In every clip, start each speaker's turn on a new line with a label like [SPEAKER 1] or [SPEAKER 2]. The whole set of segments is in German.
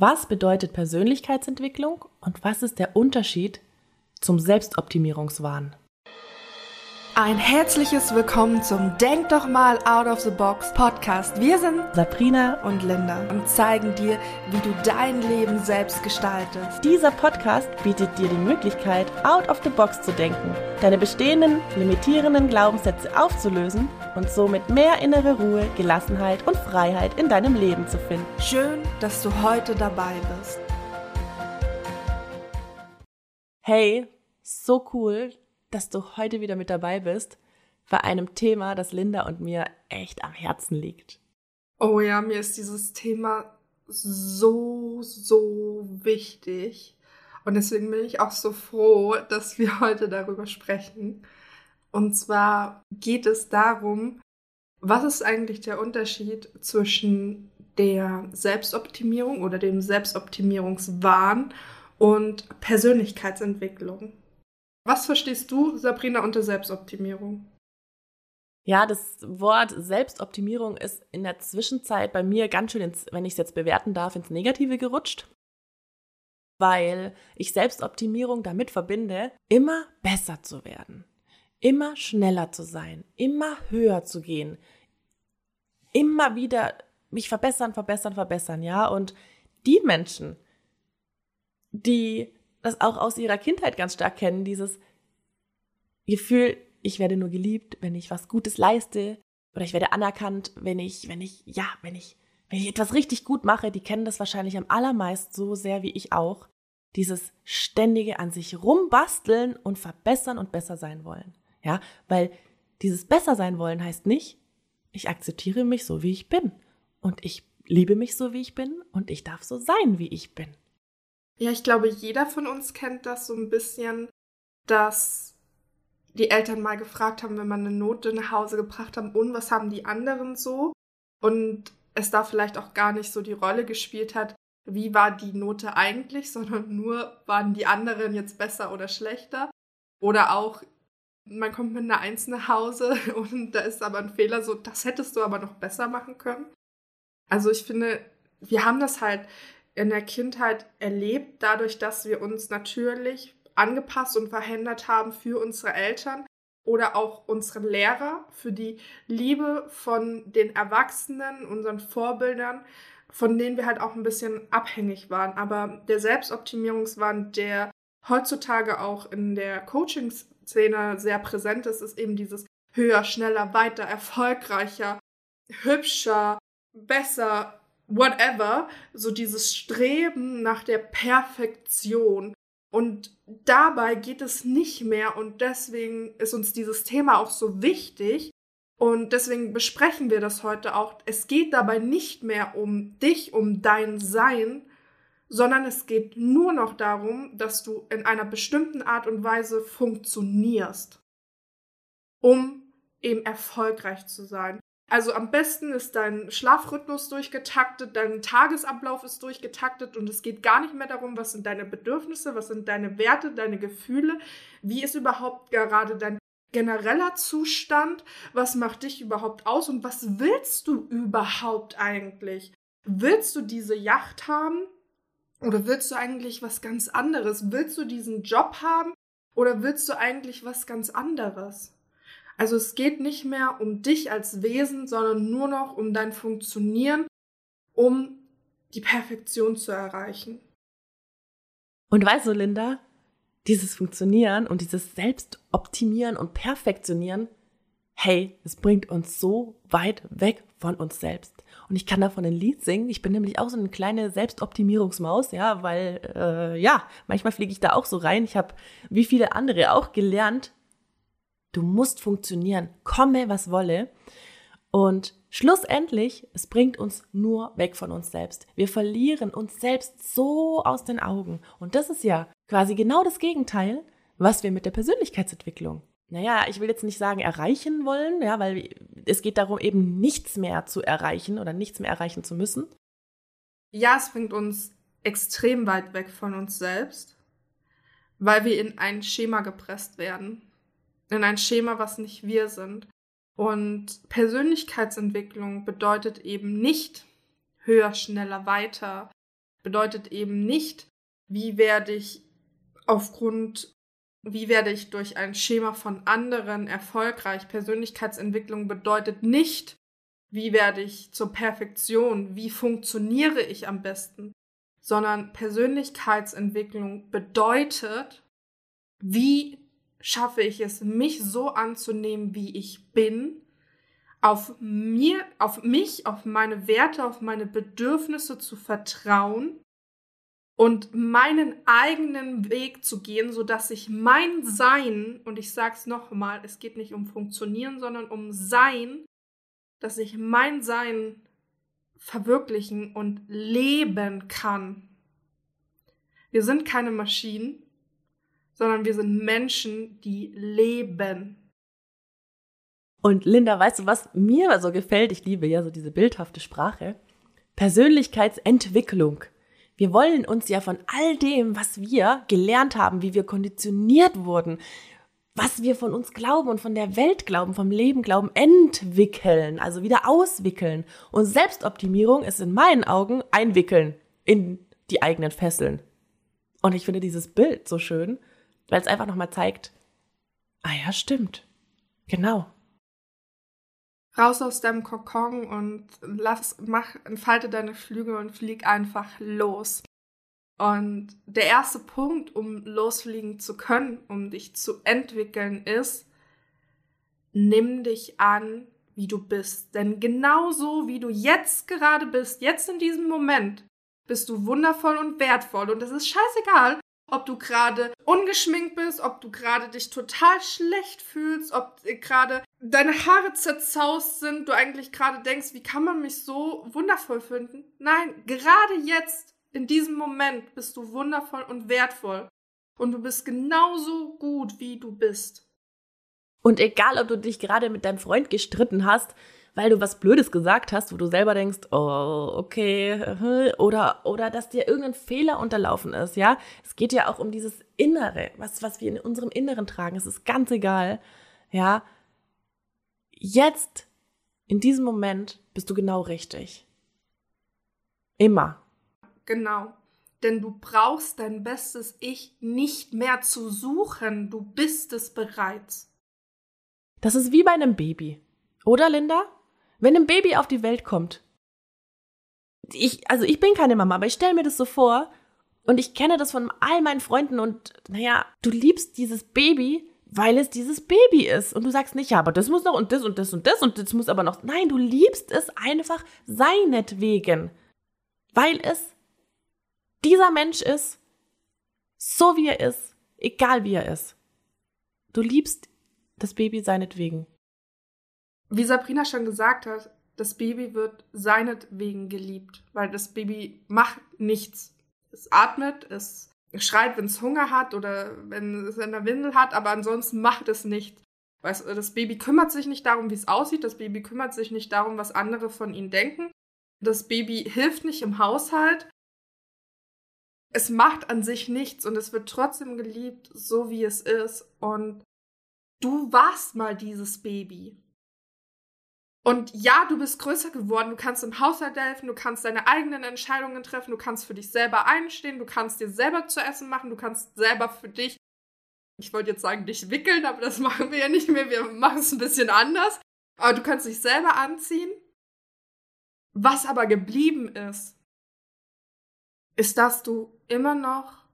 [SPEAKER 1] Was bedeutet Persönlichkeitsentwicklung und was ist der Unterschied zum Selbstoptimierungswahn?
[SPEAKER 2] Ein herzliches Willkommen zum Denk doch mal out of the box Podcast. Wir sind
[SPEAKER 1] Sabrina
[SPEAKER 2] und Linda und zeigen dir, wie du dein Leben selbst gestaltest.
[SPEAKER 1] Dieser Podcast bietet dir die Möglichkeit, out of the box zu denken, deine bestehenden, limitierenden Glaubenssätze aufzulösen und somit mehr innere Ruhe, Gelassenheit und Freiheit in deinem Leben zu finden.
[SPEAKER 2] Schön, dass du heute dabei bist.
[SPEAKER 1] Hey, so cool, dass du heute wieder mit dabei bist bei einem Thema, das Linda und mir echt am Herzen liegt.
[SPEAKER 2] Oh ja, mir ist dieses Thema so, so wichtig. Und deswegen bin ich auch so froh, dass wir heute darüber sprechen. Und zwar geht es darum, was ist eigentlich der Unterschied zwischen der Selbstoptimierung oder dem Selbstoptimierungswahn und Persönlichkeitsentwicklung? Was verstehst du, Sabrina, unter Selbstoptimierung?
[SPEAKER 1] Ja, das Wort Selbstoptimierung ist in der Zwischenzeit bei mir ganz schön, ins, wenn ich es jetzt bewerten darf, ins Negative gerutscht, weil ich Selbstoptimierung damit verbinde, immer besser zu werden, immer schneller zu sein, immer höher zu gehen, immer wieder mich verbessern, verbessern, verbessern, ja. Und die Menschen, die das auch aus ihrer Kindheit ganz stark kennen, dieses Gefühl, ich werde nur geliebt, wenn ich was Gutes leiste oder ich werde anerkannt, wenn ich, wenn ich, ja, wenn ich, wenn ich etwas richtig gut mache, die kennen das wahrscheinlich am allermeisten so sehr wie ich auch. Dieses ständige an sich rumbasteln und verbessern und besser sein wollen. Ja, weil dieses besser sein wollen heißt nicht, ich akzeptiere mich so, wie ich bin. Und ich liebe mich so, wie ich bin. Und ich darf so sein, wie ich bin.
[SPEAKER 2] Ja, ich glaube, jeder von uns kennt das so ein bisschen, dass die Eltern mal gefragt haben, wenn man eine Note nach Hause gebracht haben, und was haben die anderen so? Und es da vielleicht auch gar nicht so die Rolle gespielt hat, wie war die Note eigentlich, sondern nur, waren die anderen jetzt besser oder schlechter? Oder auch, man kommt mit einer Eins nach Hause und da ist aber ein Fehler, so, das hättest du aber noch besser machen können. Also ich finde, wir haben das halt in der Kindheit erlebt, dadurch, dass wir uns natürlich angepasst und verhindert haben für unsere Eltern oder auch unsere Lehrer, für die Liebe von den Erwachsenen, unseren Vorbildern, von denen wir halt auch ein bisschen abhängig waren. Aber der Selbstoptimierungswahn, der heutzutage auch in der Coaching-Szene sehr präsent ist, ist eben dieses höher, schneller, weiter, erfolgreicher, hübscher, besser, whatever, so dieses Streben nach der Perfektion. Und dabei geht es nicht mehr und deswegen ist uns dieses Thema auch so wichtig und deswegen besprechen wir das heute auch. Es geht dabei nicht mehr um dich, um dein Sein, sondern es geht nur noch darum, dass du in einer bestimmten Art und Weise funktionierst, um eben erfolgreich zu sein. Also am besten ist dein Schlafrhythmus durchgetaktet, dein Tagesablauf ist durchgetaktet und es geht gar nicht mehr darum, was sind deine Bedürfnisse, was sind deine Werte, deine Gefühle, wie ist überhaupt gerade dein genereller Zustand, was macht dich überhaupt aus und was willst du überhaupt eigentlich? Willst du diese Yacht haben oder willst du eigentlich was ganz anderes? Willst du diesen Job haben oder willst du eigentlich was ganz anderes? Also es geht nicht mehr um dich als Wesen, sondern nur noch um dein Funktionieren, um die Perfektion zu erreichen.
[SPEAKER 1] Und weißt du, Linda, dieses Funktionieren und dieses Selbstoptimieren und Perfektionieren, hey, es bringt uns so weit weg von uns selbst. Und ich kann davon ein Lied singen. Ich bin nämlich auch so eine kleine Selbstoptimierungsmaus, ja, weil äh, ja, manchmal fliege ich da auch so rein. Ich habe wie viele andere auch gelernt, Du musst funktionieren, komme was wolle. Und schlussendlich, es bringt uns nur weg von uns selbst. Wir verlieren uns selbst so aus den Augen. Und das ist ja quasi genau das Gegenteil, was wir mit der Persönlichkeitsentwicklung naja, ich will jetzt nicht sagen erreichen wollen, ja, weil es geht darum, eben nichts mehr zu erreichen oder nichts mehr erreichen zu müssen.
[SPEAKER 2] Ja, es bringt uns extrem weit weg von uns selbst, weil wir in ein Schema gepresst werden in ein Schema, was nicht wir sind. Und Persönlichkeitsentwicklung bedeutet eben nicht höher, schneller, weiter, bedeutet eben nicht, wie werde ich aufgrund, wie werde ich durch ein Schema von anderen erfolgreich. Persönlichkeitsentwicklung bedeutet nicht, wie werde ich zur Perfektion, wie funktioniere ich am besten, sondern Persönlichkeitsentwicklung bedeutet, wie schaffe ich es, mich so anzunehmen, wie ich bin, auf mir, auf mich, auf meine Werte, auf meine Bedürfnisse zu vertrauen und meinen eigenen Weg zu gehen, so dass ich mein Sein, und ich sag's nochmal, es geht nicht um Funktionieren, sondern um Sein, dass ich mein Sein verwirklichen und leben kann. Wir sind keine Maschinen, sondern wir sind Menschen, die leben.
[SPEAKER 1] Und Linda, weißt du, was mir so gefällt? Ich liebe ja so diese bildhafte Sprache. Persönlichkeitsentwicklung. Wir wollen uns ja von all dem, was wir gelernt haben, wie wir konditioniert wurden, was wir von uns glauben und von der Welt glauben, vom Leben glauben, entwickeln, also wieder auswickeln. Und Selbstoptimierung ist in meinen Augen einwickeln in die eigenen Fesseln. Und ich finde dieses Bild so schön, weil es einfach nochmal zeigt, ah ja, stimmt. Genau
[SPEAKER 2] raus aus deinem Kokon und lass, mach, entfalte deine Flügel und flieg einfach los. Und der erste Punkt, um losfliegen zu können, um dich zu entwickeln, ist, nimm dich an, wie du bist. Denn genauso wie du jetzt gerade bist, jetzt in diesem Moment, bist du wundervoll und wertvoll. Und es ist scheißegal, ob du gerade ungeschminkt bist, ob du gerade dich total schlecht fühlst, ob gerade deine Haare zerzaust sind, du eigentlich gerade denkst, wie kann man mich so wundervoll finden? Nein, gerade jetzt, in diesem Moment, bist du wundervoll und wertvoll. Und du bist genauso gut, wie du bist.
[SPEAKER 1] Und egal, ob du dich gerade mit deinem Freund gestritten hast, weil du was Blödes gesagt hast, wo du selber denkst, oh, okay, oder, oder dass dir irgendein Fehler unterlaufen ist, ja. Es geht ja auch um dieses Innere, was, was wir in unserem Inneren tragen. Es ist ganz egal, ja. Jetzt, in diesem Moment, bist du genau richtig. Immer.
[SPEAKER 2] Genau. Denn du brauchst dein bestes Ich nicht mehr zu suchen. Du bist es bereits.
[SPEAKER 1] Das ist wie bei einem Baby. Oder, Linda? Wenn ein Baby auf die Welt kommt, ich, also ich bin keine Mama, aber ich stelle mir das so vor und ich kenne das von all meinen Freunden und naja, du liebst dieses Baby, weil es dieses Baby ist. Und du sagst nicht, ja, aber das muss noch und das und das und das und das muss aber noch. Nein, du liebst es einfach seinetwegen. Weil es dieser Mensch ist, so wie er ist, egal wie er ist. Du liebst das Baby seinetwegen.
[SPEAKER 2] Wie Sabrina schon gesagt hat, das Baby wird seinetwegen geliebt, weil das Baby macht nichts. Es atmet, es schreit, wenn es Hunger hat oder wenn es in der Windel hat, aber ansonsten macht es nicht. Weißt, das Baby kümmert sich nicht darum, wie es aussieht, das Baby kümmert sich nicht darum, was andere von ihm denken. Das Baby hilft nicht im Haushalt. Es macht an sich nichts und es wird trotzdem geliebt, so wie es ist. Und du warst mal dieses Baby. Und ja, du bist größer geworden, du kannst im Haushalt helfen, du kannst deine eigenen Entscheidungen treffen, du kannst für dich selber einstehen, du kannst dir selber zu essen machen, du kannst selber für dich, ich wollte jetzt sagen, dich wickeln, aber das machen wir ja nicht mehr, wir machen es ein bisschen anders. Aber du kannst dich selber anziehen. Was aber geblieben ist, ist, dass du immer noch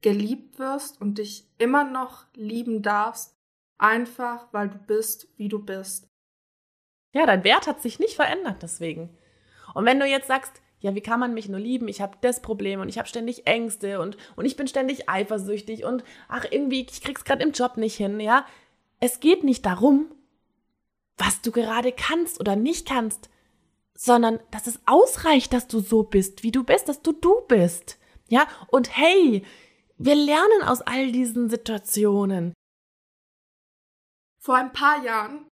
[SPEAKER 2] geliebt wirst und dich immer noch lieben darfst, einfach weil du bist, wie du bist.
[SPEAKER 1] Ja, dein Wert hat sich nicht verändert deswegen. Und wenn du jetzt sagst, ja, wie kann man mich nur lieben? Ich habe das Problem und ich habe ständig Ängste und, und ich bin ständig eifersüchtig und ach, irgendwie, ich krieg's gerade im Job nicht hin, ja. Es geht nicht darum, was du gerade kannst oder nicht kannst, sondern dass es ausreicht, dass du so bist, wie du bist, dass du du bist. Ja, und hey, wir lernen aus all diesen Situationen.
[SPEAKER 2] Vor ein paar Jahren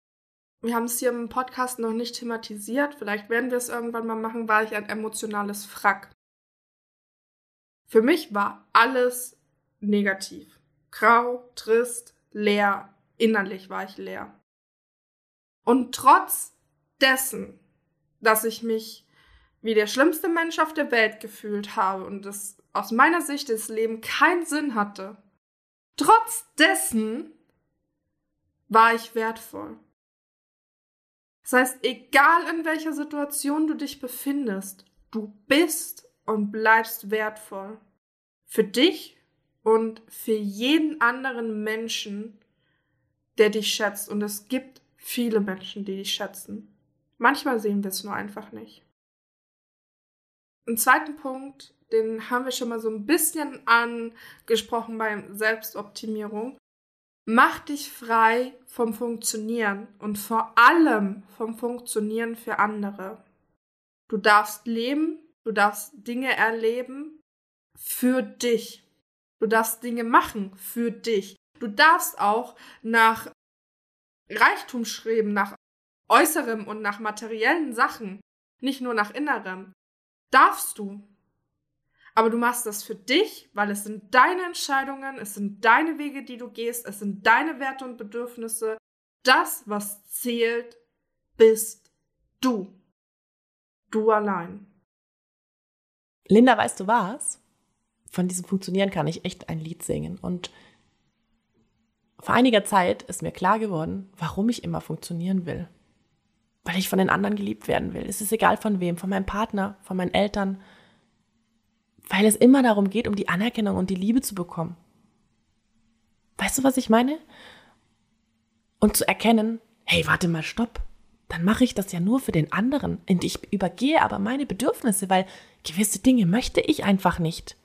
[SPEAKER 2] wir haben es hier im Podcast noch nicht thematisiert, vielleicht werden wir es irgendwann mal machen, war ich ein emotionales Frack. Für mich war alles negativ. Grau, trist, leer, innerlich war ich leer. Und trotz dessen, dass ich mich wie der schlimmste Mensch auf der Welt gefühlt habe und das aus meiner Sicht das Leben keinen Sinn hatte. Trotz dessen war ich wertvoll. Das heißt, egal in welcher Situation du dich befindest, du bist und bleibst wertvoll. Für dich und für jeden anderen Menschen, der dich schätzt. Und es gibt viele Menschen, die dich schätzen. Manchmal sehen wir es nur einfach nicht. Ein zweiten Punkt, den haben wir schon mal so ein bisschen angesprochen bei Selbstoptimierung. Mach dich frei vom Funktionieren und vor allem vom Funktionieren für andere. Du darfst leben, du darfst Dinge erleben für dich. Du darfst Dinge machen für dich. Du darfst auch nach Reichtum streben, nach äußerem und nach materiellen Sachen, nicht nur nach innerem. Darfst du. Aber du machst das für dich, weil es sind deine Entscheidungen, es sind deine Wege, die du gehst, es sind deine Werte und Bedürfnisse. Das, was zählt, bist du. Du allein.
[SPEAKER 1] Linda, weißt du was? Von diesem Funktionieren kann ich echt ein Lied singen. Und vor einiger Zeit ist mir klar geworden, warum ich immer funktionieren will. Weil ich von den anderen geliebt werden will. Es ist egal von wem, von meinem Partner, von meinen Eltern, weil es immer darum geht, um die Anerkennung und die Liebe zu bekommen. Weißt du, was ich meine? Und zu erkennen, hey, warte mal, stopp. Dann mache ich das ja nur für den anderen. Und ich übergehe aber meine Bedürfnisse, weil gewisse Dinge möchte ich einfach nicht.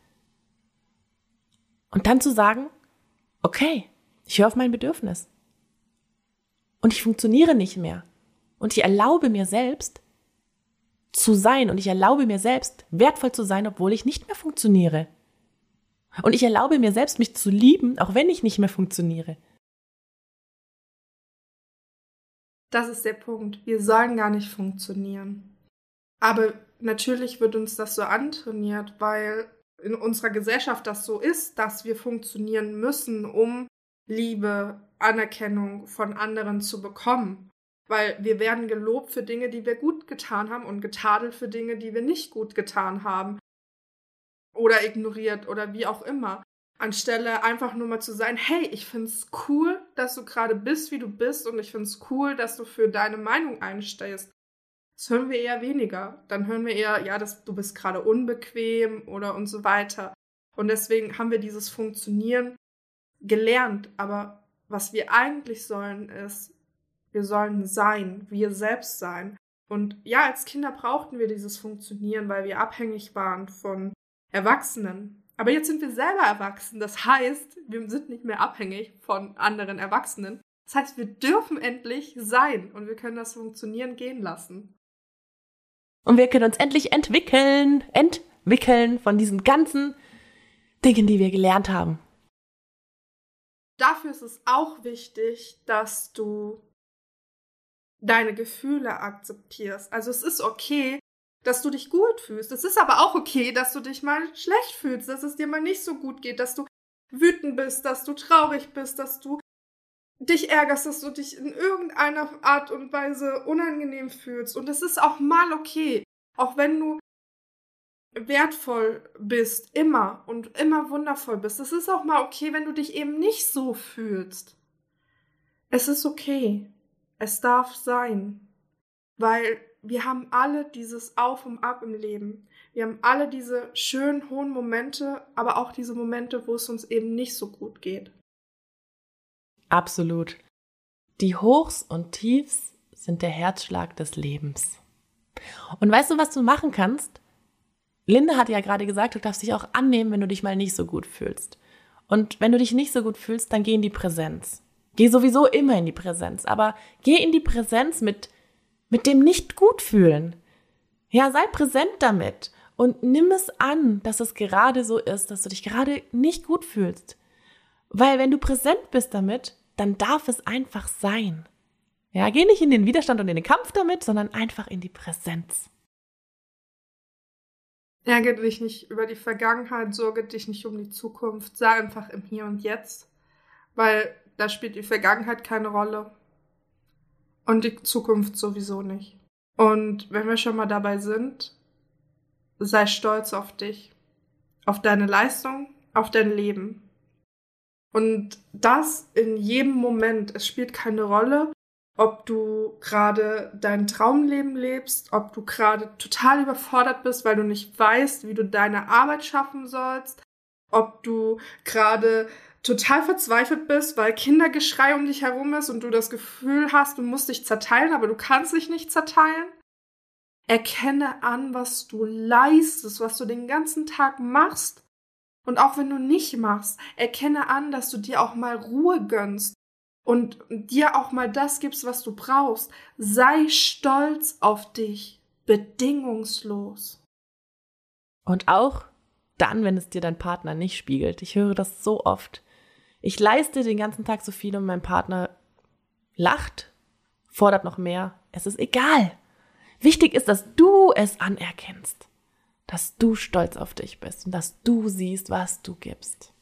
[SPEAKER 1] Und dann zu sagen, okay, ich höre auf mein Bedürfnis. Und ich funktioniere nicht mehr. Und ich erlaube mir selbst, zu sein und ich erlaube mir selbst, wertvoll zu sein, obwohl ich nicht mehr funktioniere. Und ich erlaube mir selbst, mich zu lieben, auch wenn ich nicht mehr funktioniere.
[SPEAKER 2] Das ist der Punkt. Wir sollen gar nicht funktionieren. Aber natürlich wird uns das so antrainiert, weil in unserer Gesellschaft das so ist, dass wir funktionieren müssen, um Liebe, Anerkennung von anderen zu bekommen. Weil wir werden gelobt für Dinge, die wir gut getan haben und getadelt für Dinge, die wir nicht gut getan haben. Oder ignoriert oder wie auch immer. Anstelle einfach nur mal zu sein, hey, ich find's cool, dass du gerade bist, wie du bist und ich find's cool, dass du für deine Meinung einstehst. Das hören wir eher weniger. Dann hören wir eher, ja, das, du bist gerade unbequem oder und so weiter. Und deswegen haben wir dieses Funktionieren gelernt. Aber was wir eigentlich sollen, ist wir sollen sein, wir selbst sein. Und ja, als Kinder brauchten wir dieses Funktionieren, weil wir abhängig waren von Erwachsenen. Aber jetzt sind wir selber erwachsen. Das heißt, wir sind nicht mehr abhängig von anderen Erwachsenen. Das heißt, wir dürfen endlich sein und wir können das Funktionieren gehen lassen.
[SPEAKER 1] Und wir können uns endlich entwickeln, entwickeln von diesen ganzen Dingen, die wir gelernt haben.
[SPEAKER 2] Dafür ist es auch wichtig, dass du deine Gefühle akzeptierst. Also es ist okay, dass du dich gut fühlst. Es ist aber auch okay, dass du dich mal schlecht fühlst, dass es dir mal nicht so gut geht, dass du wütend bist, dass du traurig bist, dass du dich ärgerst, dass du dich in irgendeiner Art und Weise unangenehm fühlst. Und es ist auch mal okay, auch wenn du wertvoll bist, immer und immer wundervoll bist. Es ist auch mal okay, wenn du dich eben nicht so fühlst. Es ist okay. Es darf sein, weil wir haben alle dieses Auf und Ab im Leben. Wir haben alle diese schönen, hohen Momente, aber auch diese Momente, wo es uns eben nicht so gut geht.
[SPEAKER 1] Absolut. Die Hochs und Tiefs sind der Herzschlag des Lebens. Und weißt du, was du machen kannst? Linda hat ja gerade gesagt, du darfst dich auch annehmen, wenn du dich mal nicht so gut fühlst. Und wenn du dich nicht so gut fühlst, dann geh in die Präsenz. Geh sowieso immer in die Präsenz, aber geh in die Präsenz mit, mit dem nicht gut fühlen. Ja, sei präsent damit und nimm es an, dass es gerade so ist, dass du dich gerade nicht gut fühlst. Weil wenn du präsent bist damit, dann darf es einfach sein. Ja, geh nicht in den Widerstand und in den Kampf damit, sondern einfach in die Präsenz.
[SPEAKER 2] Ärgere dich nicht über die Vergangenheit, sorge dich nicht um die Zukunft, sei einfach im Hier und Jetzt. Weil da spielt die Vergangenheit keine Rolle. Und die Zukunft sowieso nicht. Und wenn wir schon mal dabei sind, sei stolz auf dich, auf deine Leistung, auf dein Leben. Und das in jedem Moment. Es spielt keine Rolle, ob du gerade dein Traumleben lebst, ob du gerade total überfordert bist, weil du nicht weißt, wie du deine Arbeit schaffen sollst, ob du gerade total verzweifelt bist, weil Kindergeschrei um dich herum ist und du das Gefühl hast, du musst dich zerteilen, aber du kannst dich nicht zerteilen. Erkenne an, was du leistest, was du den ganzen Tag machst. Und auch wenn du nicht machst, erkenne an, dass du dir auch mal Ruhe gönnst und dir auch mal das gibst, was du brauchst. Sei stolz auf dich, bedingungslos.
[SPEAKER 1] Und auch dann, wenn es dir dein Partner nicht spiegelt. Ich höre das so oft. Ich leiste den ganzen Tag so viel und mein Partner lacht, fordert noch mehr. Es ist egal. Wichtig ist, dass du es anerkennst, dass du stolz auf dich bist und dass du siehst, was du gibst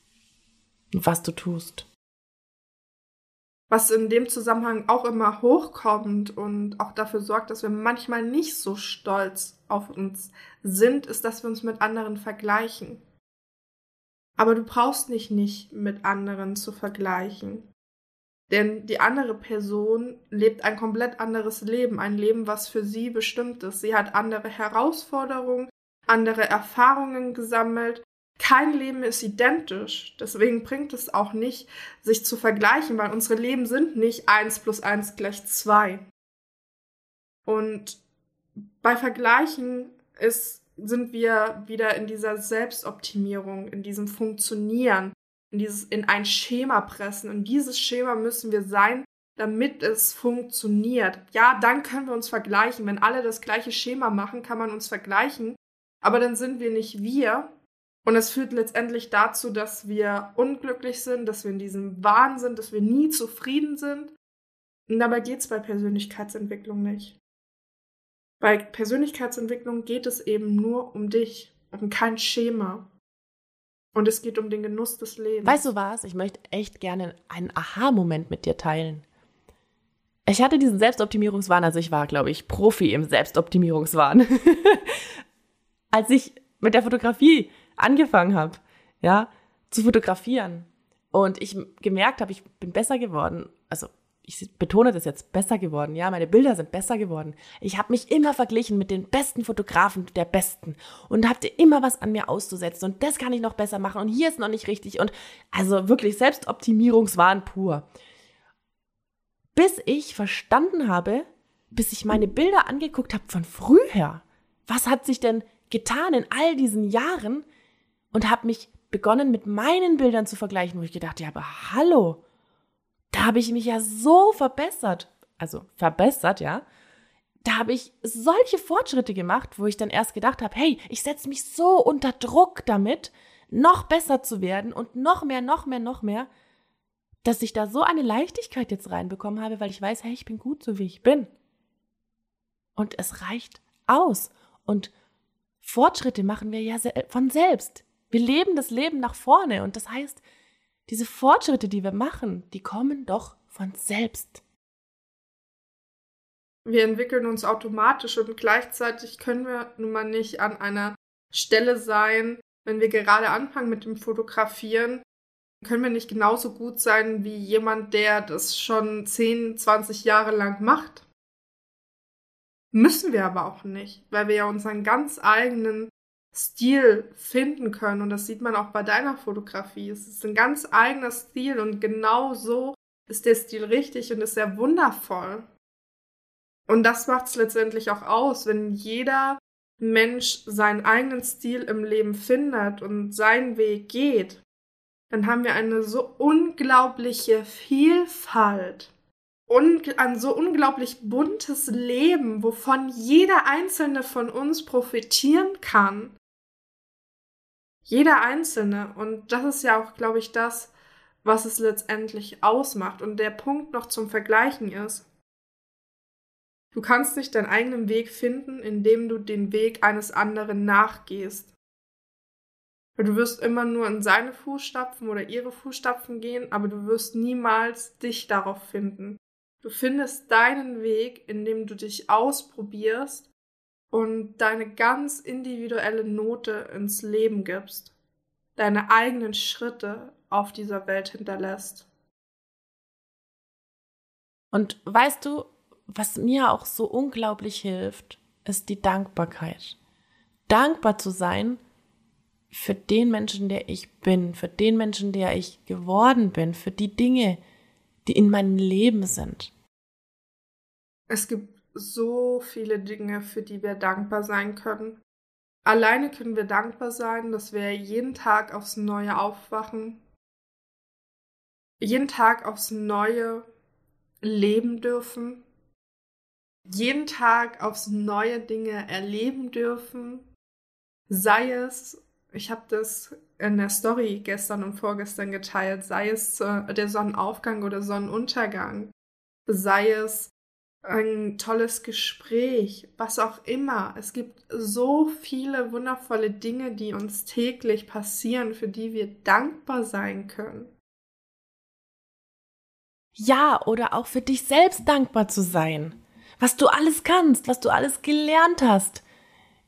[SPEAKER 1] und was du tust.
[SPEAKER 2] Was in dem Zusammenhang auch immer hochkommt und auch dafür sorgt, dass wir manchmal nicht so stolz auf uns sind, ist, dass wir uns mit anderen vergleichen. Aber du brauchst dich nicht mit anderen zu vergleichen. Denn die andere Person lebt ein komplett anderes Leben, ein Leben, was für sie bestimmt ist. Sie hat andere Herausforderungen, andere Erfahrungen gesammelt. Kein Leben ist identisch. Deswegen bringt es auch nicht, sich zu vergleichen, weil unsere Leben sind nicht eins plus eins gleich zwei. Und bei Vergleichen ist sind wir wieder in dieser Selbstoptimierung, in diesem Funktionieren, in dieses in ein Schema pressen. Und dieses Schema müssen wir sein, damit es funktioniert. Ja, dann können wir uns vergleichen. Wenn alle das gleiche Schema machen, kann man uns vergleichen. Aber dann sind wir nicht wir. Und es führt letztendlich dazu, dass wir unglücklich sind, dass wir in diesem Wahn sind, dass wir nie zufrieden sind. Und dabei geht es bei Persönlichkeitsentwicklung nicht. Bei Persönlichkeitsentwicklung geht es eben nur um dich, um kein Schema. Und es geht um den Genuss des Lebens.
[SPEAKER 1] Weißt du was? Ich möchte echt gerne einen Aha-Moment mit dir teilen. Ich hatte diesen Selbstoptimierungswahn, also ich war, glaube ich, Profi im Selbstoptimierungswahn. Als ich mit der Fotografie angefangen habe, ja, zu fotografieren und ich gemerkt habe, ich bin besser geworden. Also ich betone das jetzt, besser geworden. Ja, meine Bilder sind besser geworden. Ich habe mich immer verglichen mit den besten Fotografen der Besten und hatte immer was an mir auszusetzen und das kann ich noch besser machen und hier ist noch nicht richtig und also wirklich Selbstoptimierungswahn pur. Bis ich verstanden habe, bis ich meine Bilder angeguckt habe von früher. Was hat sich denn getan in all diesen Jahren und habe mich begonnen mit meinen Bildern zu vergleichen, wo ich gedacht habe, ja, hallo, da habe ich mich ja so verbessert. Also verbessert, ja. Da habe ich solche Fortschritte gemacht, wo ich dann erst gedacht habe, hey, ich setze mich so unter Druck damit, noch besser zu werden und noch mehr, noch mehr, noch mehr, dass ich da so eine Leichtigkeit jetzt reinbekommen habe, weil ich weiß, hey, ich bin gut so wie ich bin. Und es reicht aus. Und Fortschritte machen wir ja von selbst. Wir leben das Leben nach vorne und das heißt, diese Fortschritte, die wir machen, die kommen doch von selbst.
[SPEAKER 2] Wir entwickeln uns automatisch und gleichzeitig können wir nun mal nicht an einer Stelle sein, wenn wir gerade anfangen mit dem Fotografieren, können wir nicht genauso gut sein wie jemand, der das schon 10, 20 Jahre lang macht. Müssen wir aber auch nicht, weil wir ja unseren ganz eigenen Stil finden können. Und das sieht man auch bei deiner Fotografie. Es ist ein ganz eigener Stil und genau so ist der Stil richtig und ist sehr wundervoll. Und das macht es letztendlich auch aus, wenn jeder Mensch seinen eigenen Stil im Leben findet und seinen Weg geht, dann haben wir eine so unglaubliche Vielfalt und ein so unglaublich buntes Leben, wovon jeder einzelne von uns profitieren kann. Jeder Einzelne. Und das ist ja auch, glaube ich, das, was es letztendlich ausmacht. Und der Punkt noch zum Vergleichen ist, du kannst nicht deinen eigenen Weg finden, indem du den Weg eines anderen nachgehst. Du wirst immer nur in seine Fußstapfen oder ihre Fußstapfen gehen, aber du wirst niemals dich darauf finden. Du findest deinen Weg, indem du dich ausprobierst und deine ganz individuelle Note ins Leben gibst, deine eigenen Schritte auf dieser Welt hinterlässt.
[SPEAKER 1] Und weißt du, was mir auch so unglaublich hilft, ist die Dankbarkeit. Dankbar zu sein für den Menschen, der ich bin, für den Menschen, der ich geworden bin, für die Dinge, die in meinem Leben sind.
[SPEAKER 2] Es gibt so viele Dinge, für die wir dankbar sein können. Alleine können wir dankbar sein, dass wir jeden Tag aufs Neue aufwachen, jeden Tag aufs Neue leben dürfen, jeden Tag aufs Neue Dinge erleben dürfen, sei es, ich habe das in der Story gestern und vorgestern geteilt, sei es der Sonnenaufgang oder Sonnenuntergang, sei es ein tolles Gespräch, was auch immer. Es gibt so viele wundervolle Dinge, die uns täglich passieren, für die wir dankbar sein können.
[SPEAKER 1] Ja, oder auch für dich selbst dankbar zu sein. Was du alles kannst, was du alles gelernt hast.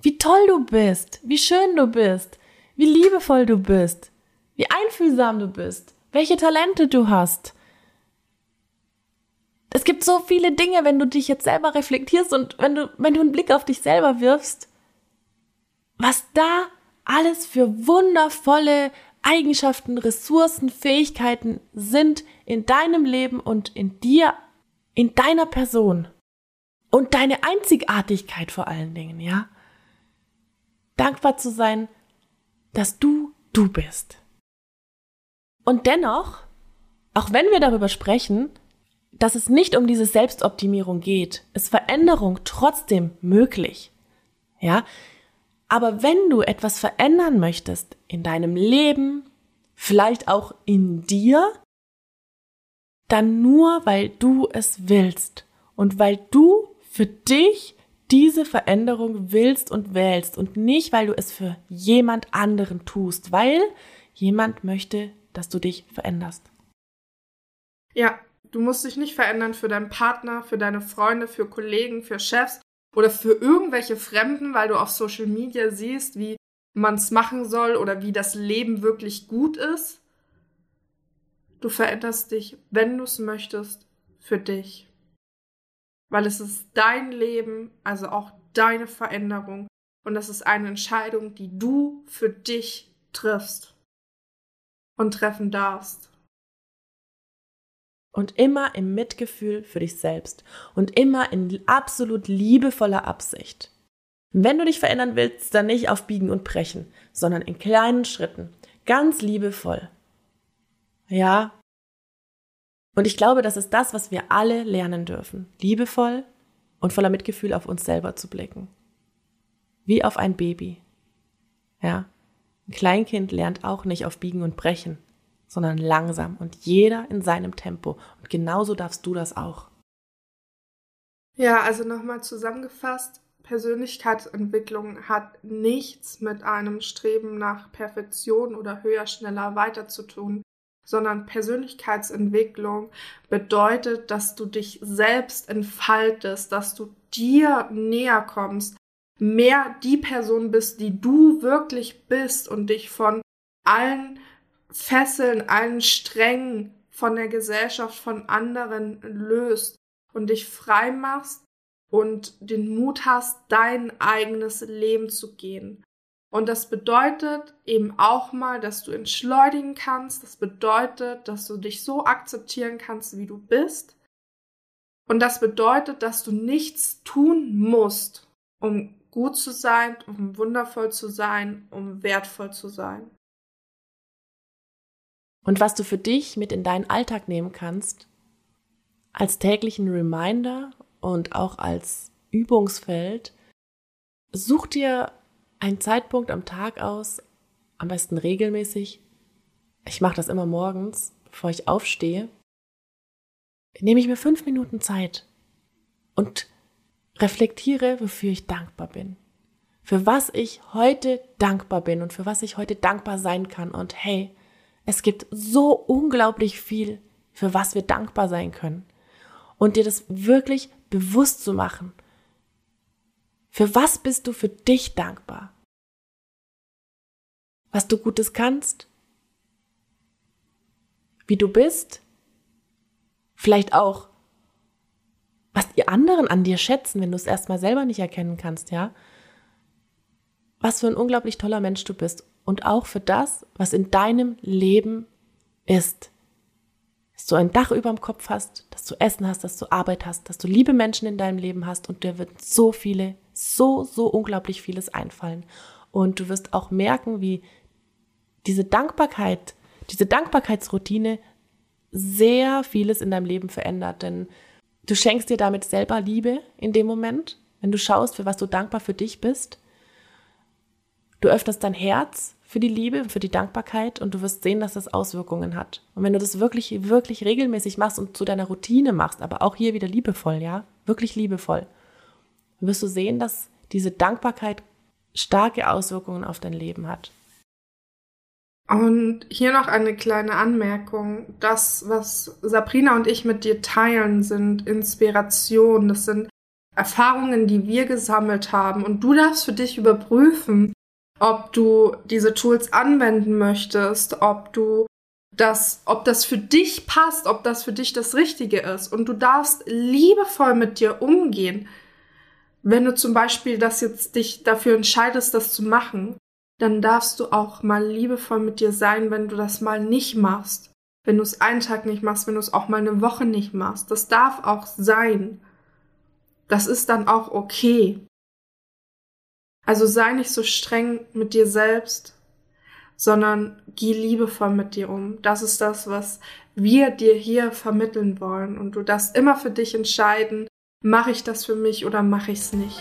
[SPEAKER 1] Wie toll du bist, wie schön du bist, wie liebevoll du bist, wie einfühlsam du bist, welche Talente du hast es gibt so viele Dinge, wenn du dich jetzt selber reflektierst und wenn du, wenn du einen Blick auf dich selber wirfst, was da alles für wundervolle Eigenschaften, Ressourcen, Fähigkeiten sind in deinem Leben und in dir, in deiner Person. Und deine Einzigartigkeit vor allen Dingen, ja? Dankbar zu sein, dass du du bist. Und dennoch, auch wenn wir darüber sprechen, dass es nicht um diese Selbstoptimierung geht, ist Veränderung trotzdem möglich. Ja? Aber wenn du etwas verändern möchtest in deinem Leben, vielleicht auch in dir, dann nur, weil du es willst und weil du für dich diese Veränderung willst und wählst und nicht, weil du es für jemand anderen tust, weil jemand möchte, dass du dich veränderst.
[SPEAKER 2] Ja, Du musst dich nicht verändern für deinen Partner, für deine Freunde, für Kollegen, für Chefs oder für irgendwelche Fremden, weil du auf Social Media siehst, wie man es machen soll oder wie das Leben wirklich gut ist. Du veränderst dich, wenn du es möchtest, für dich. Weil es ist dein Leben, also auch deine Veränderung. Und das ist eine Entscheidung, die du für dich triffst und treffen darfst
[SPEAKER 1] und immer im Mitgefühl für dich selbst und immer in absolut liebevoller Absicht. Wenn du dich verändern willst, dann nicht auf Biegen und Brechen, sondern in kleinen Schritten, ganz liebevoll. Ja. Und ich glaube, das ist das, was wir alle lernen dürfen, liebevoll und voller Mitgefühl auf uns selber zu blicken. Wie auf ein Baby. Ja. Ein Kleinkind lernt auch nicht auf Biegen und Brechen, sondern langsam und jeder in seinem Tempo. Und genauso darfst du das auch.
[SPEAKER 2] Ja, also nochmal zusammengefasst, Persönlichkeitsentwicklung hat nichts mit einem Streben nach Perfektion oder höher, schneller weiter zu tun, sondern Persönlichkeitsentwicklung bedeutet, dass du dich selbst entfaltest, dass du dir näher kommst, mehr die Person bist, die du wirklich bist und dich von allen Fesseln, allen Strängen von der Gesellschaft, von anderen löst und dich frei machst und den Mut hast, dein eigenes Leben zu gehen. Und das bedeutet eben auch mal, dass du entschleunigen kannst. Das bedeutet, dass du dich so akzeptieren kannst, wie du bist. Und das bedeutet, dass du nichts tun musst, um gut zu sein, um wundervoll zu sein, um wertvoll zu sein.
[SPEAKER 1] Und was du für dich mit in deinen Alltag nehmen kannst, als täglichen Reminder und auch als Übungsfeld, such dir einen Zeitpunkt am Tag aus, am besten regelmäßig. Ich mache das immer morgens, bevor ich aufstehe. Nehme ich mir fünf Minuten Zeit und reflektiere, wofür ich dankbar bin. Für was ich heute dankbar bin und für was ich heute dankbar sein kann. Und hey, es gibt so unglaublich viel, für was wir dankbar sein können. Und dir das wirklich bewusst zu machen. Für was bist du für dich dankbar? Was du Gutes kannst? Wie du bist? Vielleicht auch, was die anderen an dir schätzen, wenn du es erstmal selber nicht erkennen kannst, ja? Was für ein unglaublich toller Mensch du bist und auch für das, was in deinem Leben ist. Dass du ein Dach über dem Kopf hast, dass du Essen hast, dass du Arbeit hast, dass du liebe Menschen in deinem Leben hast und dir wird so viele, so, so unglaublich vieles einfallen. Und du wirst auch merken, wie diese Dankbarkeit, diese Dankbarkeitsroutine sehr vieles in deinem Leben verändert, denn du schenkst dir damit selber Liebe in dem Moment, wenn du schaust, für was du dankbar für dich bist. Du öffnest dein Herz für die Liebe, für die Dankbarkeit und du wirst sehen, dass das Auswirkungen hat. Und wenn du das wirklich, wirklich regelmäßig machst und zu deiner Routine machst, aber auch hier wieder liebevoll, ja, wirklich liebevoll, wirst du sehen, dass diese Dankbarkeit starke Auswirkungen auf dein Leben hat.
[SPEAKER 2] Und hier noch eine kleine Anmerkung. Das, was Sabrina und ich mit dir teilen, sind Inspiration. Das sind Erfahrungen, die wir gesammelt haben. Und du darfst für dich überprüfen, ob du diese Tools anwenden möchtest, ob du das, ob das für dich passt, ob das für dich das Richtige ist. Und du darfst liebevoll mit dir umgehen. Wenn du zum Beispiel das jetzt dich dafür entscheidest, das zu machen, dann darfst du auch mal liebevoll mit dir sein, wenn du das mal nicht machst. Wenn du es einen Tag nicht machst, wenn du es auch mal eine Woche nicht machst. Das darf auch sein. Das ist dann auch okay. Also sei nicht so streng mit dir selbst, sondern geh liebevoll mit dir um. Das ist das, was wir dir hier vermitteln wollen. Und du darfst immer für dich entscheiden, mache ich das für mich oder mache ich es nicht.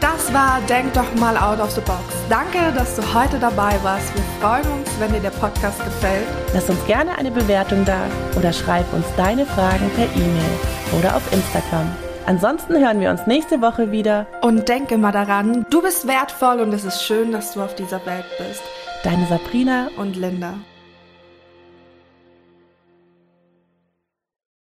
[SPEAKER 2] Das war Denk doch mal out of the box. Danke, dass du heute dabei warst. Wir freuen uns, wenn dir der Podcast gefällt.
[SPEAKER 1] Lass uns gerne eine Bewertung da oder schreib uns deine Fragen per E-Mail oder auf Instagram. Ansonsten hören wir uns nächste Woche wieder.
[SPEAKER 2] Und denke mal daran, du bist wertvoll und es ist schön, dass du auf dieser Welt bist.
[SPEAKER 1] Deine Sabrina
[SPEAKER 2] und Linda.